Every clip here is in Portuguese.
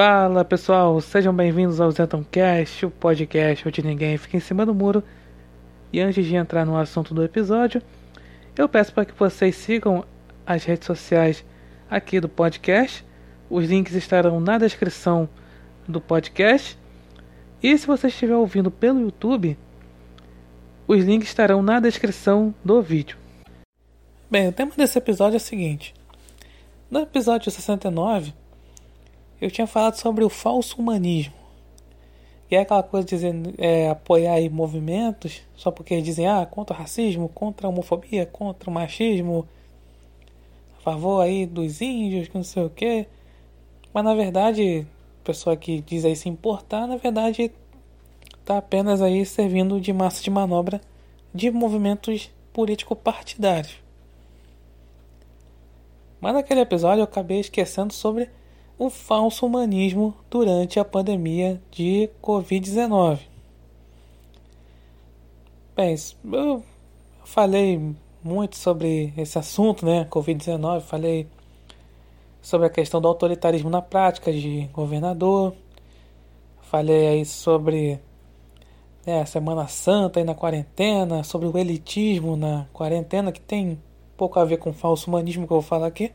Fala pessoal, sejam bem-vindos ao Zentoncast, o podcast onde ninguém fica em cima do muro. E antes de entrar no assunto do episódio, eu peço para que vocês sigam as redes sociais aqui do podcast. Os links estarão na descrição do podcast. E se você estiver ouvindo pelo YouTube, os links estarão na descrição do vídeo. Bem, o tema desse episódio é o seguinte: no episódio 69 eu tinha falado sobre o falso humanismo. Que é aquela coisa dizer, é, apoiar aí movimentos só porque dizem ah, contra o racismo, contra a homofobia, contra o machismo, a favor aí dos índios, que não sei o que. Mas na verdade, pessoa que diz aí se importar, na verdade está apenas aí servindo de massa de manobra de movimentos político-partidários. Mas naquele episódio eu acabei esquecendo sobre o falso humanismo durante a pandemia de Covid-19. Bem, eu falei muito sobre esse assunto, né? Covid-19, falei sobre a questão do autoritarismo na prática de governador, falei aí sobre né, a Semana Santa aí na quarentena, sobre o elitismo na quarentena, que tem pouco a ver com o falso humanismo que eu vou falar aqui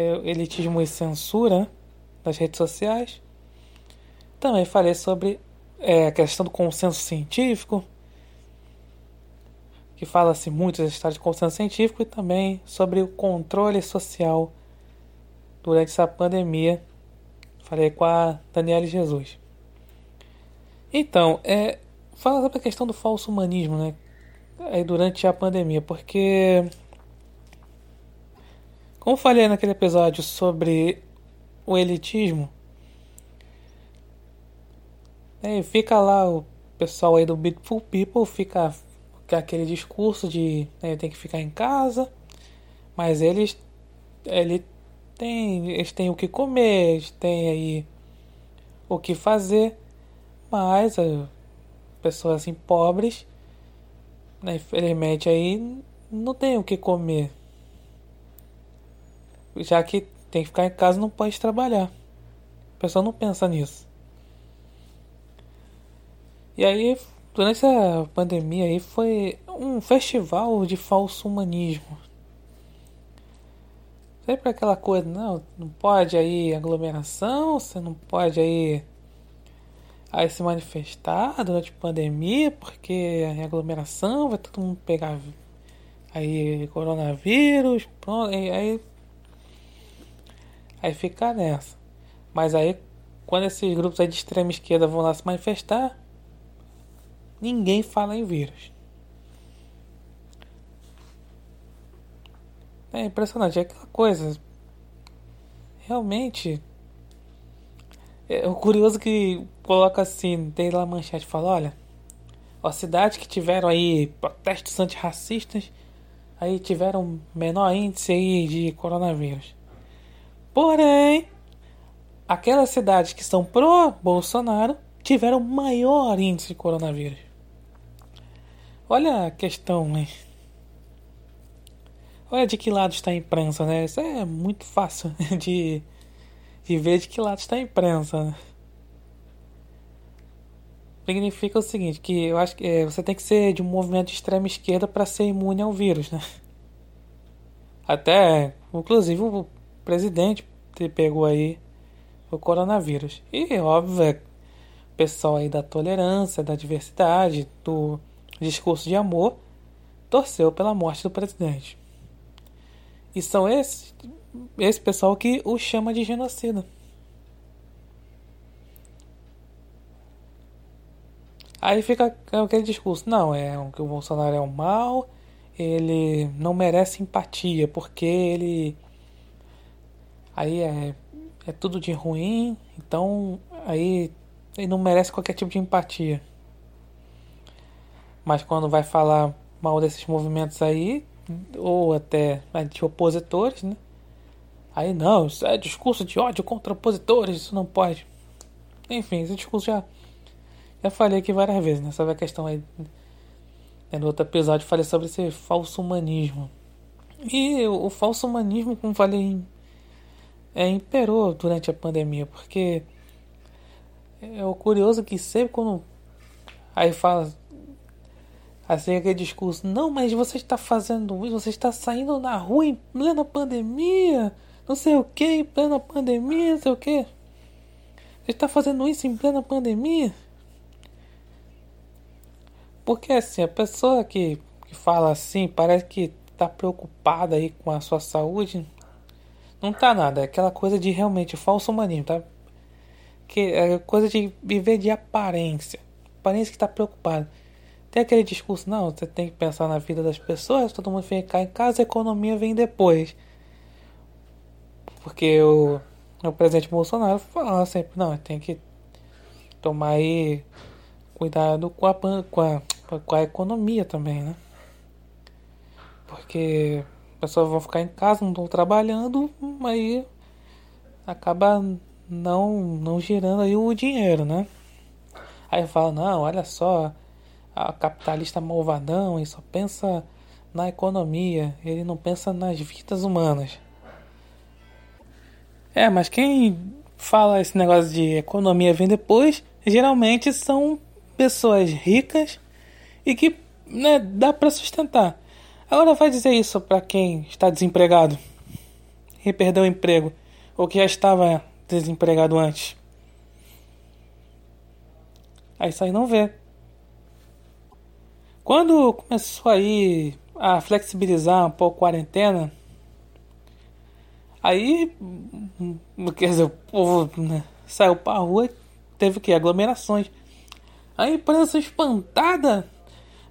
elitismo e censura nas redes sociais. Também falei sobre é, a questão do consenso científico, que fala-se muito das histórias de consenso científico, e também sobre o controle social durante essa pandemia. Falei com a Daniela Jesus. Então, é, fala sobre a questão do falso humanismo, né? Aí durante a pandemia, porque como falei naquele episódio sobre o elitismo, é, fica lá o pessoal aí do Beautiful People, fica aquele discurso de né, tem que ficar em casa, mas eles, ele tem, eles têm o que comer, eles têm aí o que fazer, mas uh, pessoas assim pobres, né, infelizmente aí não tem o que comer já que tem que ficar em casa não pode trabalhar. O pessoal não pensa nisso. E aí, durante essa pandemia aí foi um festival de falso humanismo. Sempre aquela coisa, não, não pode aí aglomeração, você não pode aí aí se manifestar durante a pandemia, porque a aglomeração vai todo mundo pegar aí coronavírus, pronto, aí Aí fica nessa. Mas aí, quando esses grupos aí de extrema esquerda vão lá se manifestar, ninguém fala em vírus. É impressionante, é aquela coisa. Realmente. É curioso que coloca assim, tem lá a manchete fala, olha, ó, cidades que tiveram aí protestos antirracistas, aí tiveram menor índice aí de coronavírus. Porém, aquelas cidades que estão pró-Bolsonaro tiveram maior índice de coronavírus. Olha a questão, né? Olha de que lado está a imprensa, né? Isso é muito fácil de, de ver de que lado está a imprensa. Né? Significa o seguinte, que eu acho que é, você tem que ser de um movimento de extrema esquerda para ser imune ao vírus, né? Até, inclusive, o presidente pegou aí o coronavírus. E óbvio, é pessoal aí da tolerância, da diversidade, do discurso de amor, torceu pela morte do presidente. E são esse, esse pessoal que o chama de genocida. Aí fica aquele discurso, não, é que o Bolsonaro é um mal, ele não merece empatia, porque ele aí é, é tudo de ruim, então aí ele não merece qualquer tipo de empatia. Mas quando vai falar mal desses movimentos aí, ou até de opositores, né? Aí não, isso é discurso de ódio contra opositores, isso não pode. Enfim, esse discurso já, já falei aqui várias vezes, né? Sobre a questão aí. Né? No outro episódio falei sobre esse falso humanismo. E o, o falso humanismo, como falei é, imperou durante a pandemia, porque é o curioso que sempre quando aí fala assim aquele discurso, não, mas você está fazendo isso, você está saindo na rua em plena pandemia, não sei o que, em plena pandemia, não sei o que. Você está fazendo isso em plena pandemia? Porque assim, a pessoa que, que fala assim, parece que está preocupada aí com a sua saúde. Não tá nada, é aquela coisa de realmente falso humanismo, tá? Que é coisa de viver de aparência. Aparência que tá preocupado. Tem aquele discurso, não, você tem que pensar na vida das pessoas, todo mundo ficar em casa, a economia vem depois. Porque o, o presidente Bolsonaro fala sempre, não, tem que tomar aí cuidado com a, com a, com a economia também, né? Porque pessoas vão ficar em casa, não estão trabalhando, aí acaba não, não girando aí o dinheiro, né? Aí fala, não, olha só, a capitalista malvadão e só pensa na economia, ele não pensa nas vidas humanas. É, mas quem fala esse negócio de economia vem depois, geralmente são pessoas ricas e que né, dá para sustentar. Agora vai dizer isso para quem está desempregado e perdeu o emprego ou que já estava desempregado antes. Aí aí não vê. Quando começou aí a flexibilizar um pouco a quarentena, aí, quer dizer, o povo né, saiu pra rua e teve que aglomerações. A imprensa espantada,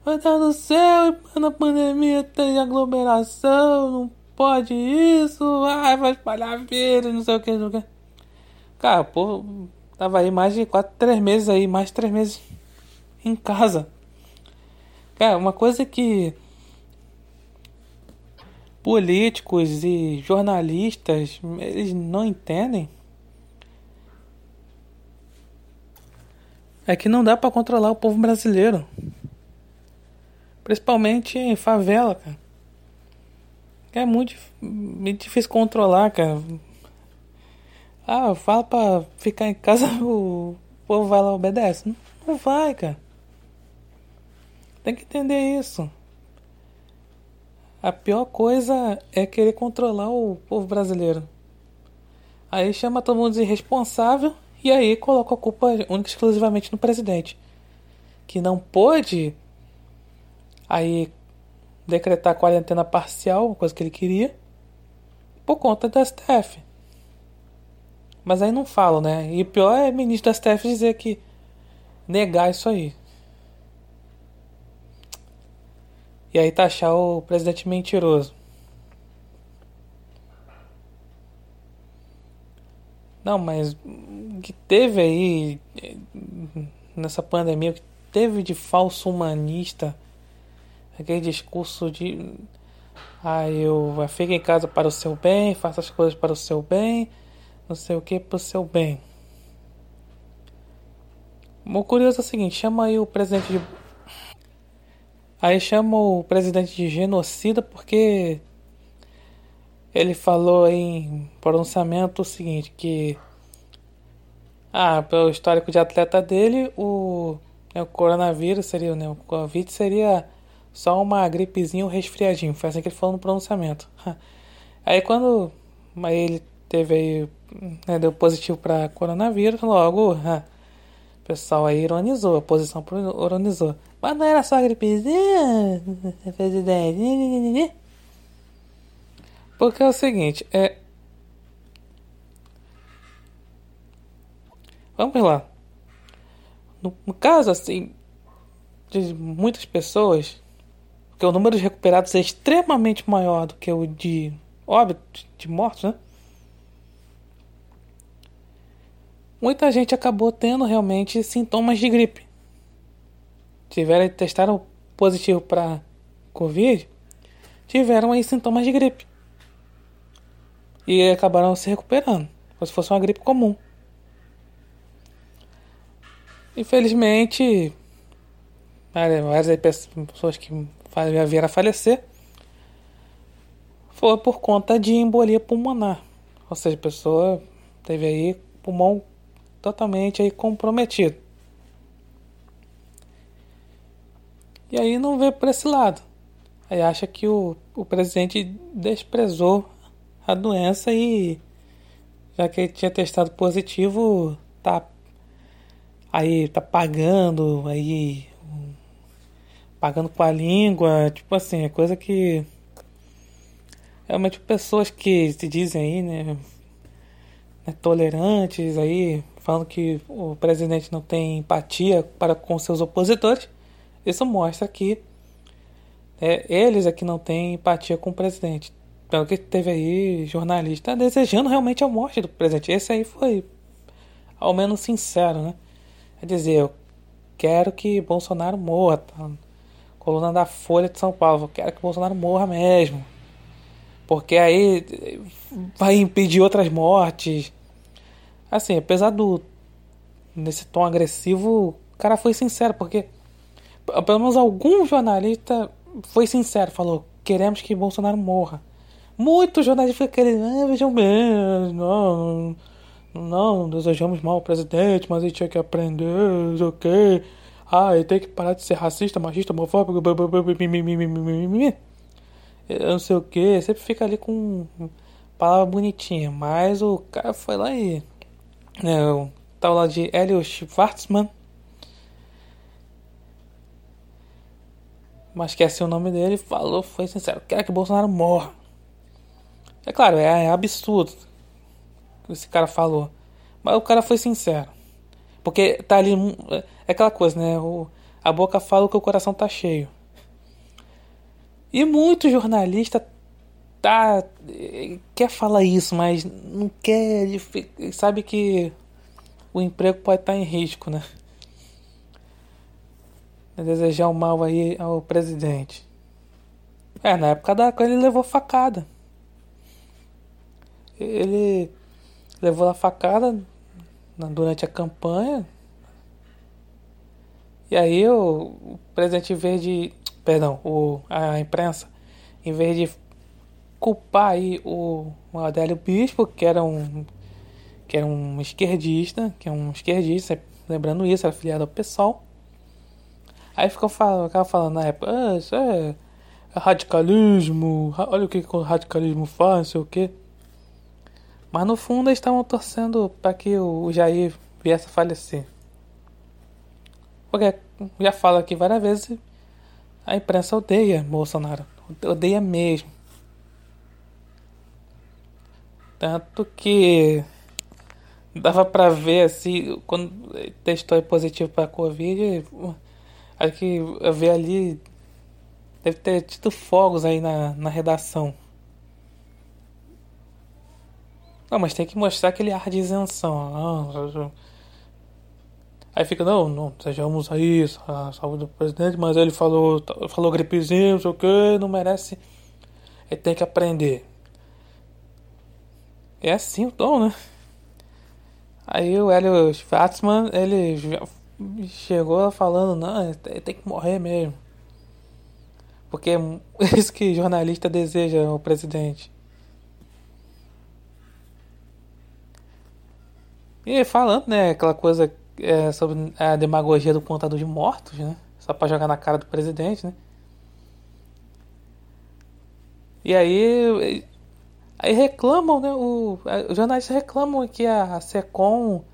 meu Deus do céu, na pandemia tem aglomeração, não pode isso, ai, vai espalhar vírus, não sei o que, não sei o que. Cara, pô, tava aí mais de quatro, três meses aí, mais de três meses em casa. Cara, uma coisa que políticos e jornalistas eles não entendem é que não dá para controlar o povo brasileiro. Principalmente em favela, cara. É muito, muito difícil controlar, cara. Ah, fala pra ficar em casa, o povo vai lá obedece. Não, não vai, cara. Tem que entender isso. A pior coisa é querer controlar o povo brasileiro. Aí chama todo mundo de irresponsável e aí coloca a culpa única e exclusivamente no presidente. Que não pôde aí decretar quarentena parcial, coisa que ele queria, por conta do STF. Mas aí não falam, né? E o pior é o ministro do STF dizer que negar isso aí. E aí taxar o presidente mentiroso. Não, mas que teve aí nessa pandemia, que teve de falso humanista, aquele discurso de ah, eu fico em casa para o seu bem, faça as coisas para o seu bem, não sei o que para o seu bem. O curioso é o seguinte, chama aí o presidente de Aí chama o presidente de genocida porque ele falou em pronunciamento o seguinte, que ah, pelo histórico de atleta dele, o, né, o coronavírus seria, né, o Covid seria só uma gripezinha, um resfriadinho. Foi assim que ele falou no pronunciamento. Aí quando ele teve aí, né, deu positivo para coronavírus, logo o pessoal aí ironizou, a posição ironizou. Mas não era só gripezinha, presidente? Porque é o seguinte, é. Vamos lá. No, no caso, assim, de muitas pessoas, porque o número de recuperados é extremamente maior do que o de óbitos, de mortos, né? Muita gente acabou tendo realmente sintomas de gripe tiveram testaram positivo para Covid, tiveram aí sintomas de gripe. E acabaram se recuperando, como se fosse uma gripe comum. Infelizmente, várias pessoas que vieram a falecer foi por conta de embolia pulmonar. Ou seja, a pessoa teve aí pulmão totalmente aí comprometido. E aí não vê por esse lado. Aí acha que o, o presidente desprezou a doença e já que ele tinha testado positivo, tá aí tá pagando aí pagando com a língua, tipo assim, é coisa que realmente pessoas que se dizem aí, né, né, tolerantes aí, falando que o presidente não tem empatia para com seus opositores, isso mostra que é, eles é que não têm empatia com o presidente. Pelo que teve aí jornalista desejando realmente a morte do presidente. Esse aí foi ao menos sincero, né? Quer dizer, eu quero que Bolsonaro morra. Tá? Coluna da Folha de São Paulo, eu quero que Bolsonaro morra mesmo. Porque aí vai impedir outras mortes. Assim, apesar do. nesse tom agressivo, o cara foi sincero, porque pelo menos algum jornalista foi sincero, falou: queremos que Bolsonaro morra. Muitos jornalistas ficam querendo, ah, vejam bem, não, não, desejamos mal ao presidente, mas ele tinha que aprender, ok. Ah, ele tem que parar de ser racista, machista, homofóbico, eu não sei o que, sempre fica ali com palavra bonitinha, mas o cara foi lá e. Né, o tal lá de Hélio Schwartzman. Mas esqueci o nome dele, falou, foi sincero, quero que Bolsonaro morra. É claro, é, é absurdo que esse cara falou. Mas o cara foi sincero. Porque tá ali. É aquela coisa, né? O, a boca fala que o coração tá cheio. E muito jornalista tá quer falar isso, mas não quer, sabe que o emprego pode estar em risco, né? Desejar o mal aí ao presidente. É, na época da ele levou facada. Ele levou a facada durante a campanha. E aí o, presidente, em vez de. Perdão, o, a imprensa, em vez de culpar aí o, o Adélio Bispo, que era um. que era um esquerdista, que é um esquerdista, lembrando isso, era filiado ao PSOL. Aí ficou falando, ficava falando na época, ah, isso é, é radicalismo, olha o que o radicalismo faz, não sei o que. Mas no fundo eles estavam torcendo para que o Jair viesse a falecer. Porque já falo aqui várias vezes, a imprensa odeia Bolsonaro. Odeia mesmo. Tanto que dava pra ver assim, quando testou positivo pra Covid, acho que eu vi ali, deve ter tido fogos aí na, na redação. Não, mas tem que mostrar aquele ar de isenção. Aí fica, não, não sejamos aí, a saúde do presidente, mas ele falou, falou gripezinho, não sei o que, não merece. Ele tem que aprender. É assim o tom, né? Aí o Hélio Schwartzman, ele chegou falando, não, ele tem que morrer mesmo. Porque é isso que jornalista deseja ao presidente. E falando, né, aquela coisa é, sobre a demagogia do contador de mortos, né? Só para jogar na cara do presidente, né? E aí, aí reclamam, né? O, os jornalistas reclamam que a Secom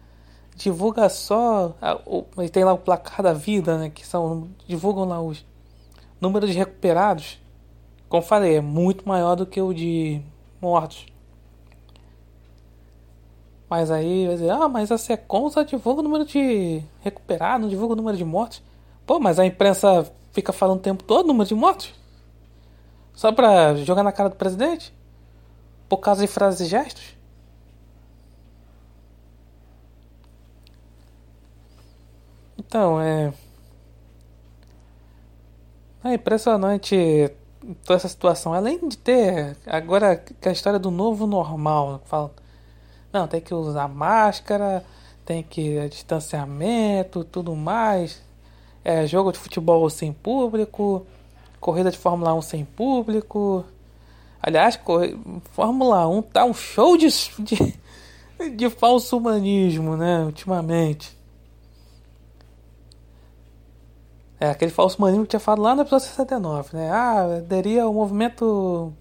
divulga só. A, o, tem lá o placar da vida, né? Que são. divulgam lá os números de recuperados. Como falei, é muito maior do que o de mortos. Mas aí vai dizer, ah, mas a SECOM só divulga o número de recuperados, não divulga o número de mortos. Pô, mas a imprensa fica falando o tempo todo o número de mortos? Só pra jogar na cara do presidente? Por causa de frases e gestos? Então, é. É impressionante toda essa situação. Além de ter agora a história do novo normal, fala não, tem que usar máscara, tem que é, distanciamento, tudo mais. É, jogo de futebol sem público, corrida de Fórmula 1 sem público. Aliás, Fórmula 1 tá um show de, de, de falso humanismo, né? Ultimamente. É aquele falso humanismo que tinha falado lá no episódio 69, né? Ah, aderia ao movimento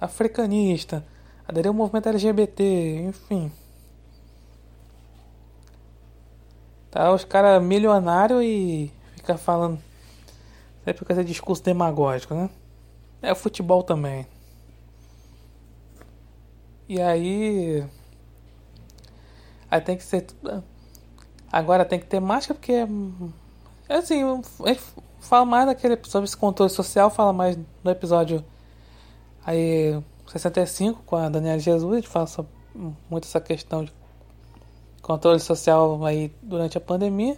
africanista, aderia ao movimento LGBT, enfim. Tá os caras milionários e fica falando sempre com esse discurso demagógico, né? É o futebol também. E aí. Aí tem que ser. Agora tem que ter máscara porque. Assim, fala mais daquele sobre esse controle social, fala mais no episódio aí 65 com a Daniela Jesus, a gente fala sobre muito essa questão de controle social aí durante a pandemia.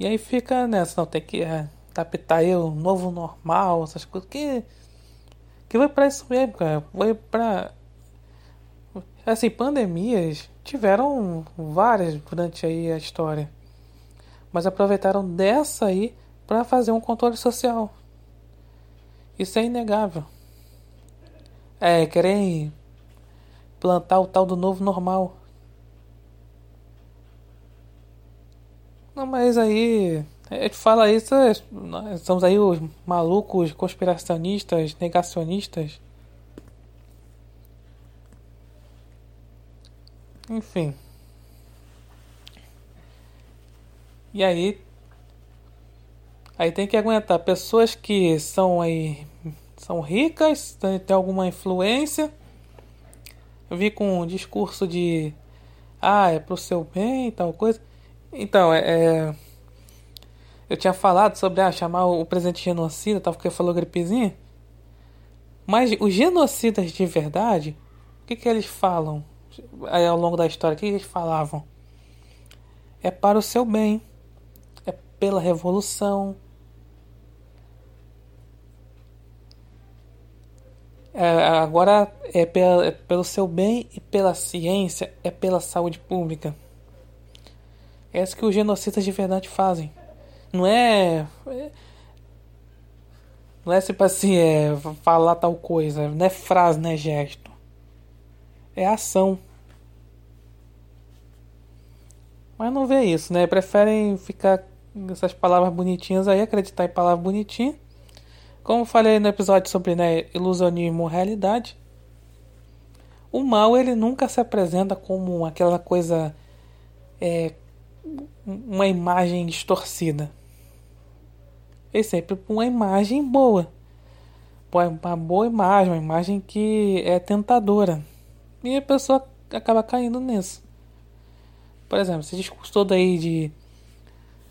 E aí fica nessa, não, tem que é, adaptar aí o novo normal, essas coisas que que vai para isso mesmo, cara. Vai para assim, pandemias tiveram várias durante aí a história. Mas aproveitaram dessa aí para fazer um controle social. Isso é inegável. É, querem plantar o tal do novo normal. Não, mas aí a gente fala isso, nós somos aí os malucos conspiracionistas, negacionistas. Enfim. E aí aí tem que aguentar pessoas que são aí são ricas, têm alguma influência. Eu vi com um discurso de ah, é pro seu bem, tal coisa. Então, é, é eu tinha falado sobre ah, chamar o presidente de genocida, tal, porque falou gripezinha. Mas os genocidas de verdade, o que, que eles falam aí, ao longo da história? O que, que eles falavam? É para o seu bem, é pela revolução. Agora é, pela, é pelo seu bem e pela ciência, é pela saúde pública. É isso que os genocidas de verdade fazem. Não é. Não é tipo assim, é falar tal coisa. Não é frase, não é gesto. É ação. Mas não vê isso, né? Preferem ficar essas palavras bonitinhas aí, acreditar em palavras bonitinhas. Como falei no episódio sobre né, ilusionismo ou realidade, o mal ele nunca se apresenta como aquela coisa, é, uma imagem distorcida é sempre uma imagem boa. Uma boa imagem, uma imagem que é tentadora. E a pessoa acaba caindo nisso. Por exemplo, esse discurso todo aí de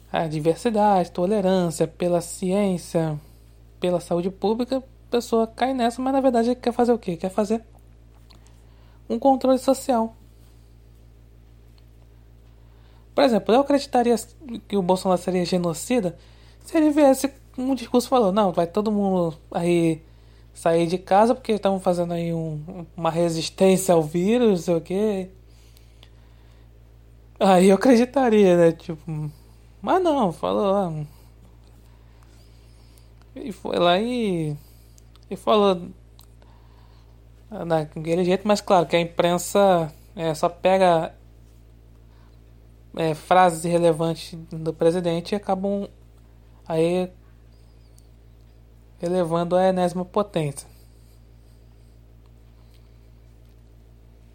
a diversidade, tolerância, pela ciência, pela saúde pública, a pessoa cai nessa, mas na verdade quer fazer o quê? Quer fazer um controle social. Por exemplo, eu acreditaria que o Bolsonaro seria genocida se ele viesse um discurso falando, não, vai todo mundo aí sair de casa porque estão fazendo aí um, uma resistência ao vírus, não sei o quê. Aí eu acreditaria, né? Tipo, mas não, falou. Ah, e foi lá e. E falou daquele jeito, mas claro que a imprensa é, só pega é, frases irrelevantes do presidente e acabam aí elevando a enésima potência.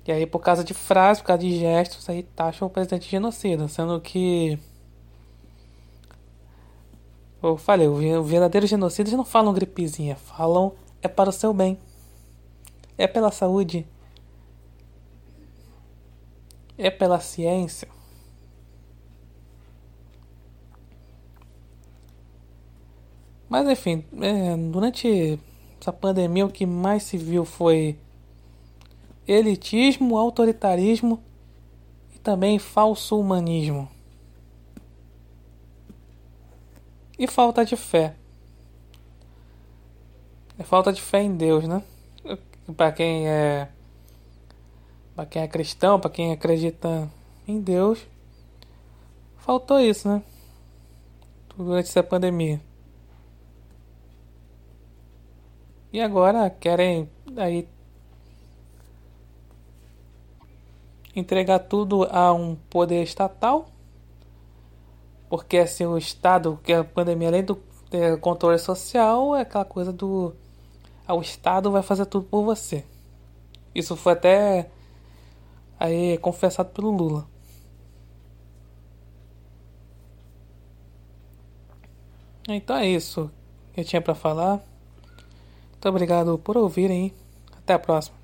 E aí, por causa de frases, por causa de gestos, aí taxam o presidente de genocida, sendo que. Eu falei, o verdadeiro genocida eles não falam gripezinha, falam é para o seu bem, é pela saúde, é pela ciência. Mas enfim, é, durante essa pandemia o que mais se viu foi elitismo, autoritarismo e também falso humanismo. E falta de fé. É falta de fé em Deus, né? Para quem é para quem é cristão, para quem acredita em Deus, faltou isso, né? Durante essa pandemia. E agora querem aí entregar tudo a um poder estatal, porque assim o Estado, que a pandemia além do é, controle social, é aquela coisa do ah, o Estado vai fazer tudo por você. Isso foi até aí confessado pelo Lula. Então é isso que eu tinha para falar. Muito obrigado por ouvirem. Até a próxima.